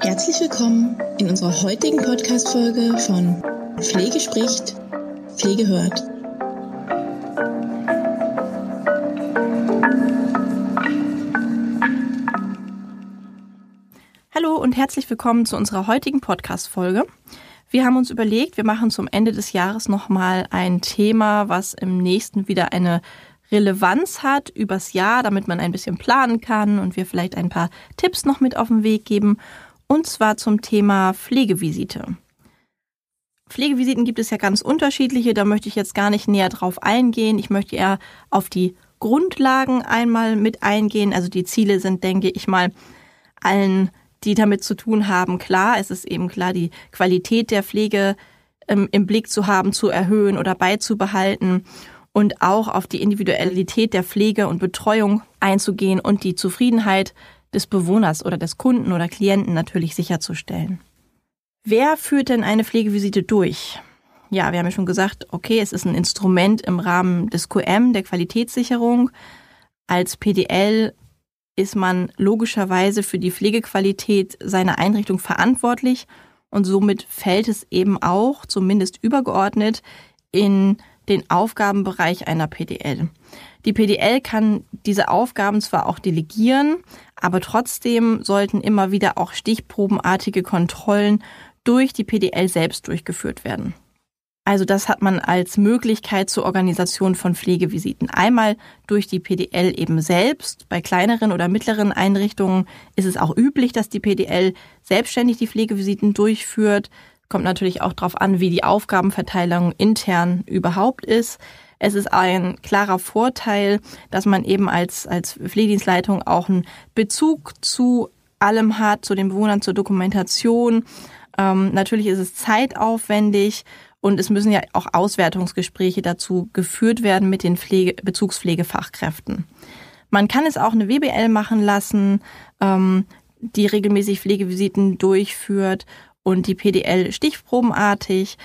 Herzlich willkommen in unserer heutigen Podcast-Folge von Pflege spricht, Pflege hört. Hallo und herzlich willkommen zu unserer heutigen Podcast-Folge. Wir haben uns überlegt, wir machen zum Ende des Jahres nochmal ein Thema, was im nächsten wieder eine Relevanz hat übers Jahr, damit man ein bisschen planen kann und wir vielleicht ein paar Tipps noch mit auf den Weg geben. Und zwar zum Thema Pflegevisite. Pflegevisiten gibt es ja ganz unterschiedliche, da möchte ich jetzt gar nicht näher drauf eingehen. Ich möchte eher auf die Grundlagen einmal mit eingehen. Also die Ziele sind, denke ich mal, allen, die damit zu tun haben, klar. Es ist eben klar, die Qualität der Pflege ähm, im Blick zu haben, zu erhöhen oder beizubehalten und auch auf die Individualität der Pflege und Betreuung einzugehen und die Zufriedenheit des Bewohners oder des Kunden oder Klienten natürlich sicherzustellen. Wer führt denn eine Pflegevisite durch? Ja, wir haben ja schon gesagt, okay, es ist ein Instrument im Rahmen des QM, der Qualitätssicherung. Als PDL ist man logischerweise für die Pflegequalität seiner Einrichtung verantwortlich und somit fällt es eben auch, zumindest übergeordnet, in den Aufgabenbereich einer PDL. Die PDL kann diese Aufgaben zwar auch delegieren, aber trotzdem sollten immer wieder auch stichprobenartige Kontrollen durch die PDL selbst durchgeführt werden. Also das hat man als Möglichkeit zur Organisation von Pflegevisiten. Einmal durch die PDL eben selbst. Bei kleineren oder mittleren Einrichtungen ist es auch üblich, dass die PDL selbstständig die Pflegevisiten durchführt. Kommt natürlich auch darauf an, wie die Aufgabenverteilung intern überhaupt ist. Es ist ein klarer Vorteil, dass man eben als, als Pflegedienstleitung auch einen Bezug zu allem hat, zu den Bewohnern, zur Dokumentation. Ähm, natürlich ist es zeitaufwendig und es müssen ja auch Auswertungsgespräche dazu geführt werden mit den Pflege, Bezugspflegefachkräften. Man kann es auch eine WBL machen lassen, ähm, die regelmäßig Pflegevisiten durchführt und die PDL stichprobenartig.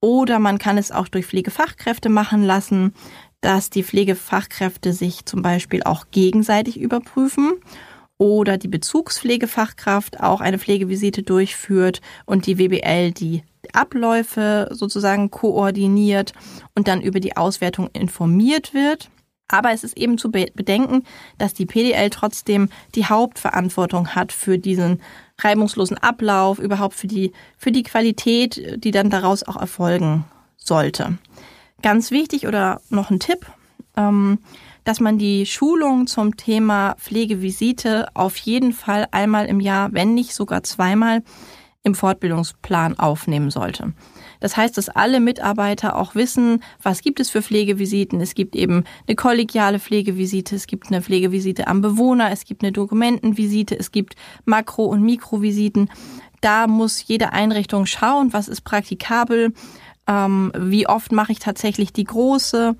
Oder man kann es auch durch Pflegefachkräfte machen lassen, dass die Pflegefachkräfte sich zum Beispiel auch gegenseitig überprüfen oder die Bezugspflegefachkraft auch eine Pflegevisite durchführt und die WBL die Abläufe sozusagen koordiniert und dann über die Auswertung informiert wird. Aber es ist eben zu bedenken, dass die PDL trotzdem die Hauptverantwortung hat für diesen reibungslosen Ablauf, überhaupt für die, für die Qualität, die dann daraus auch erfolgen sollte. Ganz wichtig oder noch ein Tipp, ähm, dass man die Schulung zum Thema Pflegevisite auf jeden Fall einmal im Jahr, wenn nicht sogar zweimal, im Fortbildungsplan aufnehmen sollte. Das heißt, dass alle Mitarbeiter auch wissen, was gibt es für Pflegevisiten. Es gibt eben eine kollegiale Pflegevisite, es gibt eine Pflegevisite am Bewohner, es gibt eine Dokumentenvisite, es gibt Makro- und Mikrovisiten. Da muss jede Einrichtung schauen, was ist praktikabel, ähm, wie oft mache ich tatsächlich die große.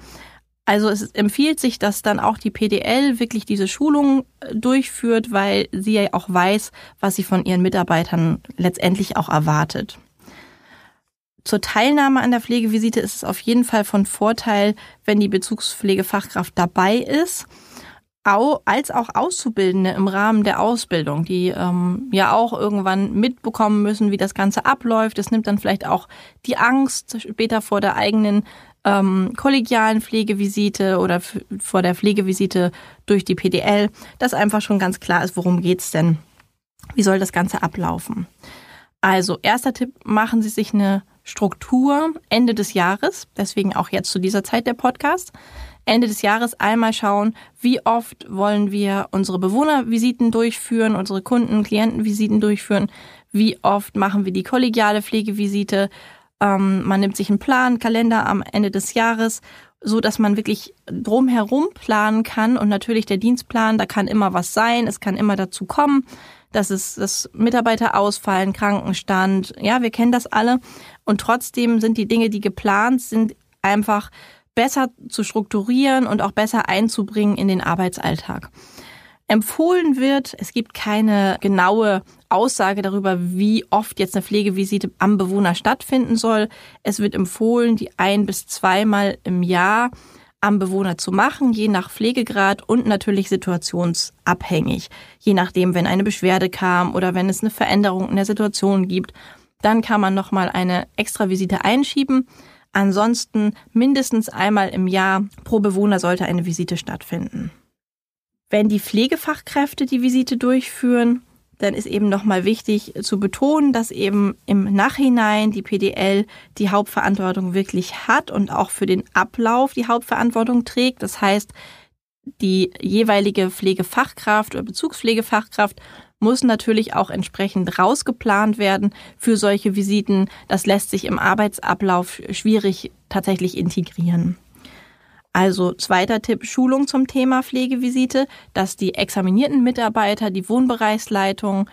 Also es empfiehlt sich, dass dann auch die PDL wirklich diese Schulung äh, durchführt, weil sie ja auch weiß, was sie von ihren Mitarbeitern letztendlich auch erwartet. Zur Teilnahme an der Pflegevisite ist es auf jeden Fall von Vorteil, wenn die Bezugspflegefachkraft dabei ist, als auch Auszubildende im Rahmen der Ausbildung, die ähm, ja auch irgendwann mitbekommen müssen, wie das Ganze abläuft. Es nimmt dann vielleicht auch die Angst später vor der eigenen ähm, kollegialen Pflegevisite oder vor der Pflegevisite durch die PDL, dass einfach schon ganz klar ist, worum geht's denn? Wie soll das Ganze ablaufen? Also, erster Tipp, machen Sie sich eine Struktur Ende des Jahres, deswegen auch jetzt zu dieser Zeit der Podcast. Ende des Jahres einmal schauen, wie oft wollen wir unsere Bewohnervisiten durchführen, unsere Kunden, Klientenvisiten durchführen, wie oft machen wir die kollegiale Pflegevisite. Ähm, man nimmt sich einen Plan, Kalender am Ende des Jahres, so dass man wirklich drumherum planen kann. Und natürlich der Dienstplan, da kann immer was sein, es kann immer dazu kommen dass es dass Mitarbeiter ausfallen, Krankenstand. Ja, wir kennen das alle. Und trotzdem sind die Dinge, die geplant sind, einfach besser zu strukturieren und auch besser einzubringen in den Arbeitsalltag. Empfohlen wird, es gibt keine genaue Aussage darüber, wie oft jetzt eine Pflegevisite am Bewohner stattfinden soll. Es wird empfohlen, die ein bis zweimal im Jahr am Bewohner zu machen, je nach Pflegegrad und natürlich situationsabhängig. Je nachdem, wenn eine Beschwerde kam oder wenn es eine Veränderung in der Situation gibt, dann kann man nochmal eine extra Visite einschieben. Ansonsten mindestens einmal im Jahr pro Bewohner sollte eine Visite stattfinden. Wenn die Pflegefachkräfte die Visite durchführen, dann ist eben nochmal wichtig zu betonen, dass eben im Nachhinein die PDL die Hauptverantwortung wirklich hat und auch für den Ablauf die Hauptverantwortung trägt. Das heißt, die jeweilige Pflegefachkraft oder Bezugspflegefachkraft muss natürlich auch entsprechend rausgeplant werden für solche Visiten. Das lässt sich im Arbeitsablauf schwierig tatsächlich integrieren. Also zweiter Tipp, Schulung zum Thema Pflegevisite, dass die examinierten Mitarbeiter, die Wohnbereichsleitung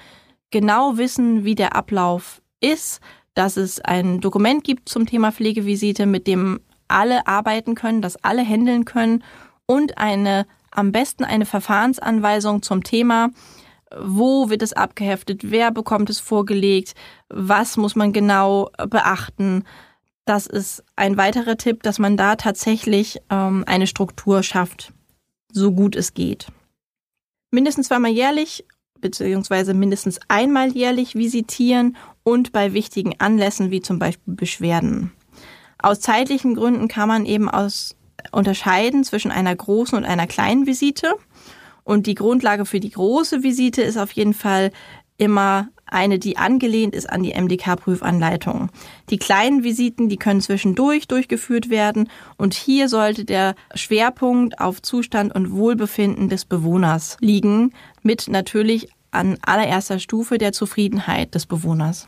genau wissen, wie der Ablauf ist, dass es ein Dokument gibt zum Thema Pflegevisite, mit dem alle arbeiten können, das alle handeln können und eine am besten eine Verfahrensanweisung zum Thema, wo wird es abgeheftet, wer bekommt es vorgelegt, was muss man genau beachten, das ist ein weiterer Tipp, dass man da tatsächlich ähm, eine Struktur schafft, so gut es geht. Mindestens zweimal jährlich beziehungsweise mindestens einmal jährlich visitieren und bei wichtigen Anlässen wie zum Beispiel Beschwerden. Aus zeitlichen Gründen kann man eben aus unterscheiden zwischen einer großen und einer kleinen Visite. Und die Grundlage für die große Visite ist auf jeden Fall immer eine, die angelehnt ist an die MDK-Prüfanleitung. Die kleinen Visiten, die können zwischendurch durchgeführt werden und hier sollte der Schwerpunkt auf Zustand und Wohlbefinden des Bewohners liegen, mit natürlich an allererster Stufe der Zufriedenheit des Bewohners.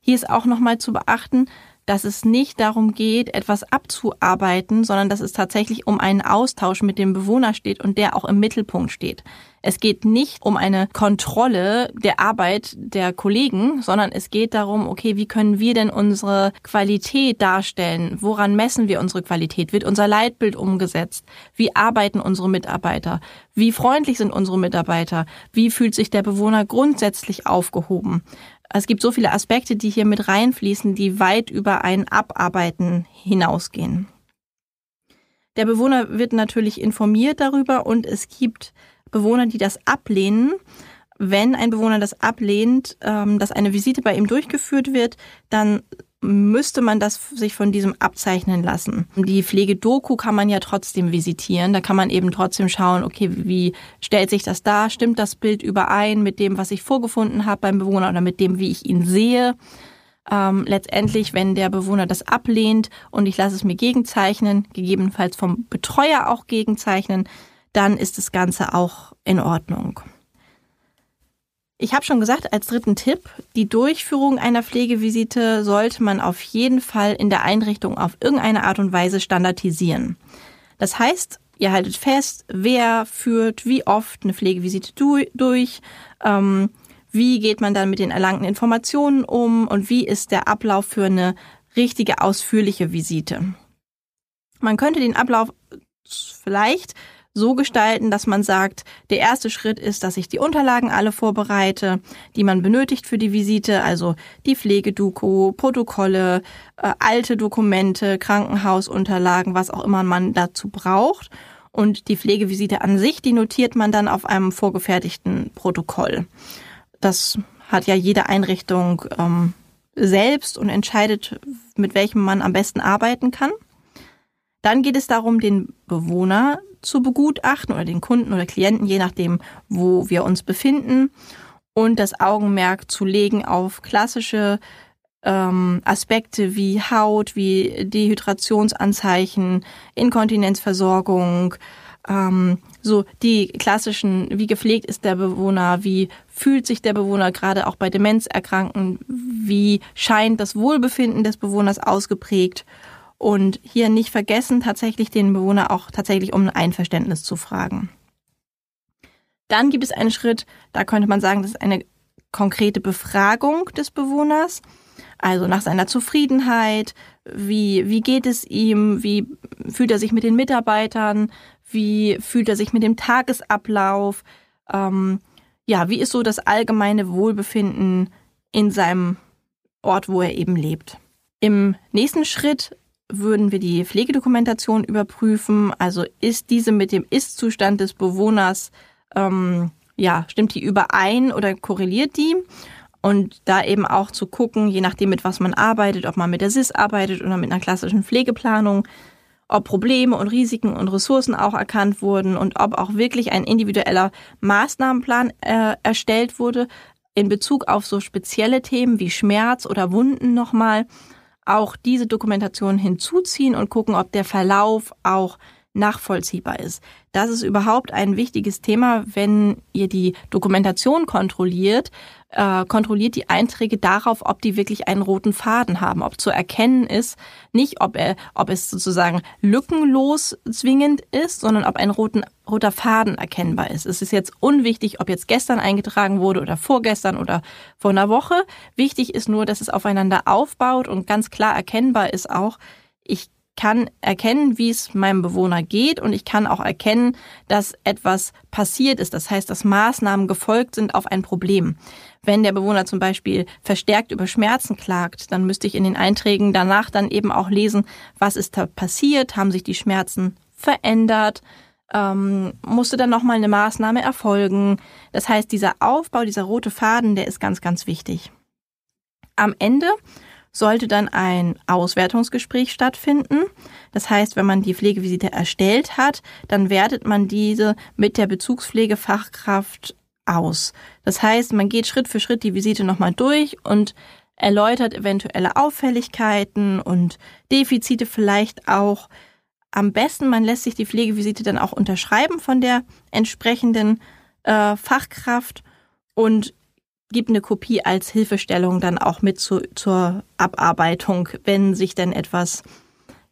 Hier ist auch nochmal zu beachten, dass es nicht darum geht, etwas abzuarbeiten, sondern dass es tatsächlich um einen Austausch mit dem Bewohner steht und der auch im Mittelpunkt steht. Es geht nicht um eine Kontrolle der Arbeit der Kollegen, sondern es geht darum, okay, wie können wir denn unsere Qualität darstellen? Woran messen wir unsere Qualität? Wird unser Leitbild umgesetzt? Wie arbeiten unsere Mitarbeiter? Wie freundlich sind unsere Mitarbeiter? Wie fühlt sich der Bewohner grundsätzlich aufgehoben? Es gibt so viele Aspekte, die hier mit reinfließen, die weit über ein Abarbeiten hinausgehen. Der Bewohner wird natürlich informiert darüber und es gibt Bewohner, die das ablehnen. Wenn ein Bewohner das ablehnt, ähm, dass eine Visite bei ihm durchgeführt wird, dann müsste man das sich von diesem abzeichnen lassen. Die Pflegedoku kann man ja trotzdem visitieren. Da kann man eben trotzdem schauen, okay, wie stellt sich das dar? Stimmt das Bild überein mit dem, was ich vorgefunden habe beim Bewohner oder mit dem, wie ich ihn sehe? Ähm, letztendlich, wenn der Bewohner das ablehnt und ich lasse es mir gegenzeichnen, gegebenenfalls vom Betreuer auch gegenzeichnen, dann ist das Ganze auch in Ordnung. Ich habe schon gesagt, als dritten Tipp, die Durchführung einer Pflegevisite sollte man auf jeden Fall in der Einrichtung auf irgendeine Art und Weise standardisieren. Das heißt, ihr haltet fest, wer führt wie oft eine Pflegevisite durch, ähm, wie geht man dann mit den erlangten Informationen um und wie ist der Ablauf für eine richtige ausführliche Visite. Man könnte den Ablauf vielleicht so gestalten, dass man sagt, der erste Schritt ist, dass ich die Unterlagen alle vorbereite, die man benötigt für die Visite, also die Pflegedoku, Protokolle, äh, alte Dokumente, Krankenhausunterlagen, was auch immer man dazu braucht. Und die Pflegevisite an sich, die notiert man dann auf einem vorgefertigten Protokoll. Das hat ja jede Einrichtung ähm, selbst und entscheidet, mit welchem man am besten arbeiten kann. Dann geht es darum, den Bewohner zu begutachten oder den Kunden oder Klienten, je nachdem, wo wir uns befinden und das Augenmerk zu legen auf klassische ähm, Aspekte wie Haut, wie Dehydrationsanzeichen, Inkontinenzversorgung, ähm, so die klassischen, wie gepflegt ist der Bewohner, wie fühlt sich der Bewohner gerade auch bei Demenzerkrankten, wie scheint das Wohlbefinden des Bewohners ausgeprägt und hier nicht vergessen, tatsächlich den Bewohner auch tatsächlich um ein Einverständnis zu fragen. Dann gibt es einen Schritt, da könnte man sagen, das ist eine konkrete Befragung des Bewohners, also nach seiner Zufriedenheit, wie, wie geht es ihm, wie fühlt er sich mit den Mitarbeitern, wie fühlt er sich mit dem Tagesablauf, ähm, ja, wie ist so das allgemeine Wohlbefinden in seinem Ort, wo er eben lebt. Im nächsten Schritt würden wir die Pflegedokumentation überprüfen. Also ist diese mit dem Ist-Zustand des Bewohners, ähm, ja, stimmt die überein oder korreliert die? Und da eben auch zu gucken, je nachdem, mit was man arbeitet, ob man mit der SIS arbeitet oder mit einer klassischen Pflegeplanung, ob Probleme und Risiken und Ressourcen auch erkannt wurden und ob auch wirklich ein individueller Maßnahmenplan äh, erstellt wurde in Bezug auf so spezielle Themen wie Schmerz oder Wunden nochmal auch diese Dokumentation hinzuziehen und gucken, ob der Verlauf auch nachvollziehbar ist. Das ist überhaupt ein wichtiges Thema, wenn ihr die Dokumentation kontrolliert, äh, kontrolliert die Einträge darauf, ob die wirklich einen roten Faden haben, ob zu erkennen ist, nicht ob er, ob es sozusagen lückenlos zwingend ist, sondern ob ein roten, roter Faden erkennbar ist. Es ist jetzt unwichtig, ob jetzt gestern eingetragen wurde oder vorgestern oder vor einer Woche. Wichtig ist nur, dass es aufeinander aufbaut und ganz klar erkennbar ist auch, ich kann erkennen, wie es meinem Bewohner geht und ich kann auch erkennen, dass etwas passiert ist. Das heißt, dass Maßnahmen gefolgt sind auf ein Problem. Wenn der Bewohner zum Beispiel verstärkt über Schmerzen klagt, dann müsste ich in den Einträgen danach dann eben auch lesen, was ist da passiert, haben sich die Schmerzen verändert, ähm, musste dann nochmal eine Maßnahme erfolgen. Das heißt, dieser Aufbau, dieser rote Faden, der ist ganz, ganz wichtig. Am Ende sollte dann ein Auswertungsgespräch stattfinden. Das heißt, wenn man die Pflegevisite erstellt hat, dann wertet man diese mit der Bezugspflegefachkraft aus. Das heißt, man geht Schritt für Schritt die Visite nochmal durch und erläutert eventuelle Auffälligkeiten und Defizite vielleicht auch. Am besten, man lässt sich die Pflegevisite dann auch unterschreiben von der entsprechenden äh, Fachkraft und gibt eine Kopie als Hilfestellung dann auch mit zu, zur Abarbeitung, wenn sich denn etwas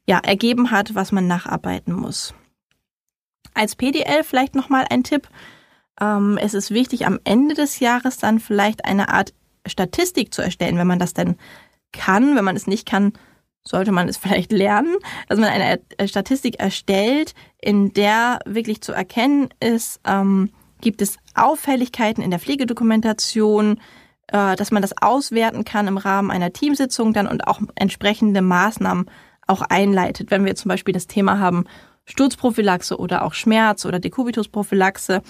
ja, ergeben hat, was man nacharbeiten muss. Als PDL vielleicht nochmal ein Tipp. Ähm, es ist wichtig, am Ende des Jahres dann vielleicht eine Art Statistik zu erstellen, wenn man das denn kann. Wenn man es nicht kann, sollte man es vielleicht lernen. Also man eine Statistik erstellt, in der wirklich zu erkennen ist, ähm, gibt es Auffälligkeiten in der Pflegedokumentation, äh, dass man das auswerten kann im Rahmen einer Teamsitzung dann und auch entsprechende Maßnahmen auch einleitet. Wenn wir zum Beispiel das Thema haben Sturzprophylaxe oder auch Schmerz oder Dekubitusprophylaxe,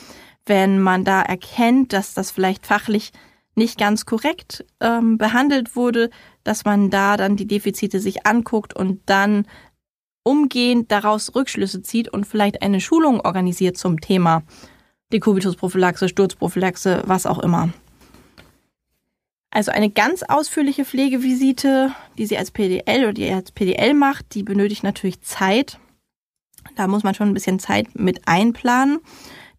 wenn man da erkennt, dass das vielleicht fachlich nicht ganz korrekt ähm, behandelt wurde, dass man da dann die Defizite sich anguckt und dann umgehend daraus Rückschlüsse zieht und vielleicht eine Schulung organisiert zum Thema Dekubitusprophylaxe, Sturzprophylaxe, was auch immer. Also eine ganz ausführliche Pflegevisite, die sie als PDL oder die als PDL macht, die benötigt natürlich Zeit. Da muss man schon ein bisschen Zeit mit einplanen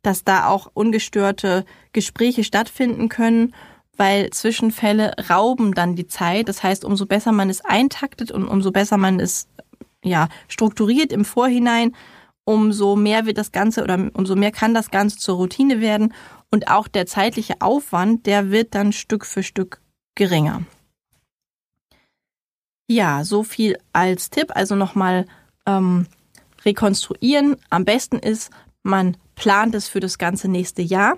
dass da auch ungestörte Gespräche stattfinden können, weil Zwischenfälle rauben dann die Zeit. Das heißt, umso besser man es eintaktet und umso besser man es ja strukturiert im Vorhinein, umso mehr wird das Ganze oder umso mehr kann das Ganze zur Routine werden und auch der zeitliche Aufwand, der wird dann Stück für Stück geringer. Ja, so viel als Tipp. Also nochmal ähm, rekonstruieren. Am besten ist, man plant es für das ganze nächste Jahr.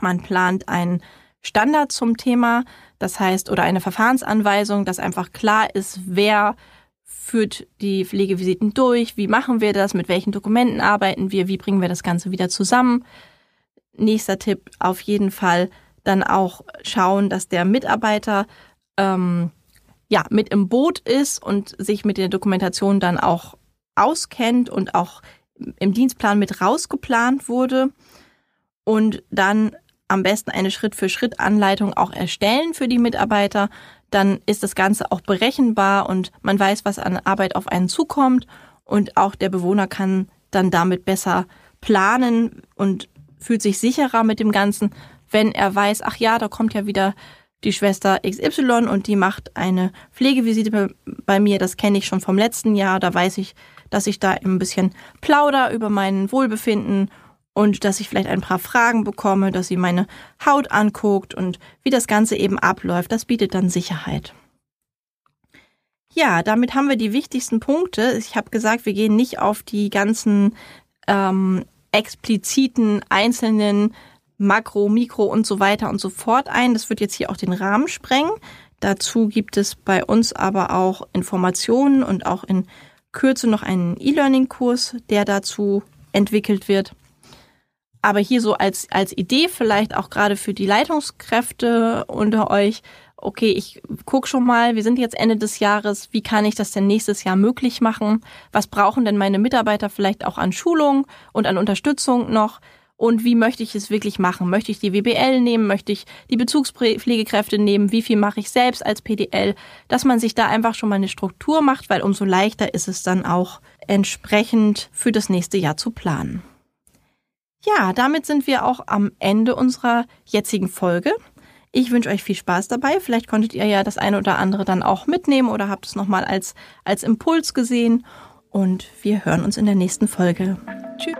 Man plant einen Standard zum Thema, das heißt, oder eine Verfahrensanweisung, dass einfach klar ist, wer führt die Pflegevisiten durch, wie machen wir das, mit welchen Dokumenten arbeiten wir, wie bringen wir das Ganze wieder zusammen. Nächster Tipp, auf jeden Fall dann auch schauen, dass der Mitarbeiter ähm, ja mit im Boot ist und sich mit der Dokumentation dann auch auskennt und auch im Dienstplan mit rausgeplant wurde und dann am besten eine Schritt-für-Schritt-Anleitung auch erstellen für die Mitarbeiter. Dann ist das Ganze auch berechenbar und man weiß, was an Arbeit auf einen zukommt. Und auch der Bewohner kann dann damit besser planen und fühlt sich sicherer mit dem Ganzen, wenn er weiß, ach ja, da kommt ja wieder die Schwester XY und die macht eine Pflegevisite bei mir, das kenne ich schon vom letzten Jahr, da weiß ich, dass ich da ein bisschen plauder über mein Wohlbefinden und dass ich vielleicht ein paar Fragen bekomme, dass sie meine Haut anguckt und wie das Ganze eben abläuft. Das bietet dann Sicherheit. Ja, damit haben wir die wichtigsten Punkte. Ich habe gesagt, wir gehen nicht auf die ganzen ähm, expliziten einzelnen Makro, Mikro und so weiter und so fort ein. Das wird jetzt hier auch den Rahmen sprengen. Dazu gibt es bei uns aber auch Informationen und auch in Kürze noch einen E-Learning-Kurs, der dazu entwickelt wird. Aber hier so als, als Idee vielleicht auch gerade für die Leitungskräfte unter euch, okay, ich gucke schon mal, wir sind jetzt Ende des Jahres, wie kann ich das denn nächstes Jahr möglich machen? Was brauchen denn meine Mitarbeiter vielleicht auch an Schulung und an Unterstützung noch? Und wie möchte ich es wirklich machen? Möchte ich die WBL nehmen? Möchte ich die Bezugspflegekräfte nehmen? Wie viel mache ich selbst als PDL? Dass man sich da einfach schon mal eine Struktur macht, weil umso leichter ist es dann auch entsprechend für das nächste Jahr zu planen. Ja, damit sind wir auch am Ende unserer jetzigen Folge. Ich wünsche euch viel Spaß dabei. Vielleicht konntet ihr ja das eine oder andere dann auch mitnehmen oder habt es nochmal als, als Impuls gesehen. Und wir hören uns in der nächsten Folge. Tschüss.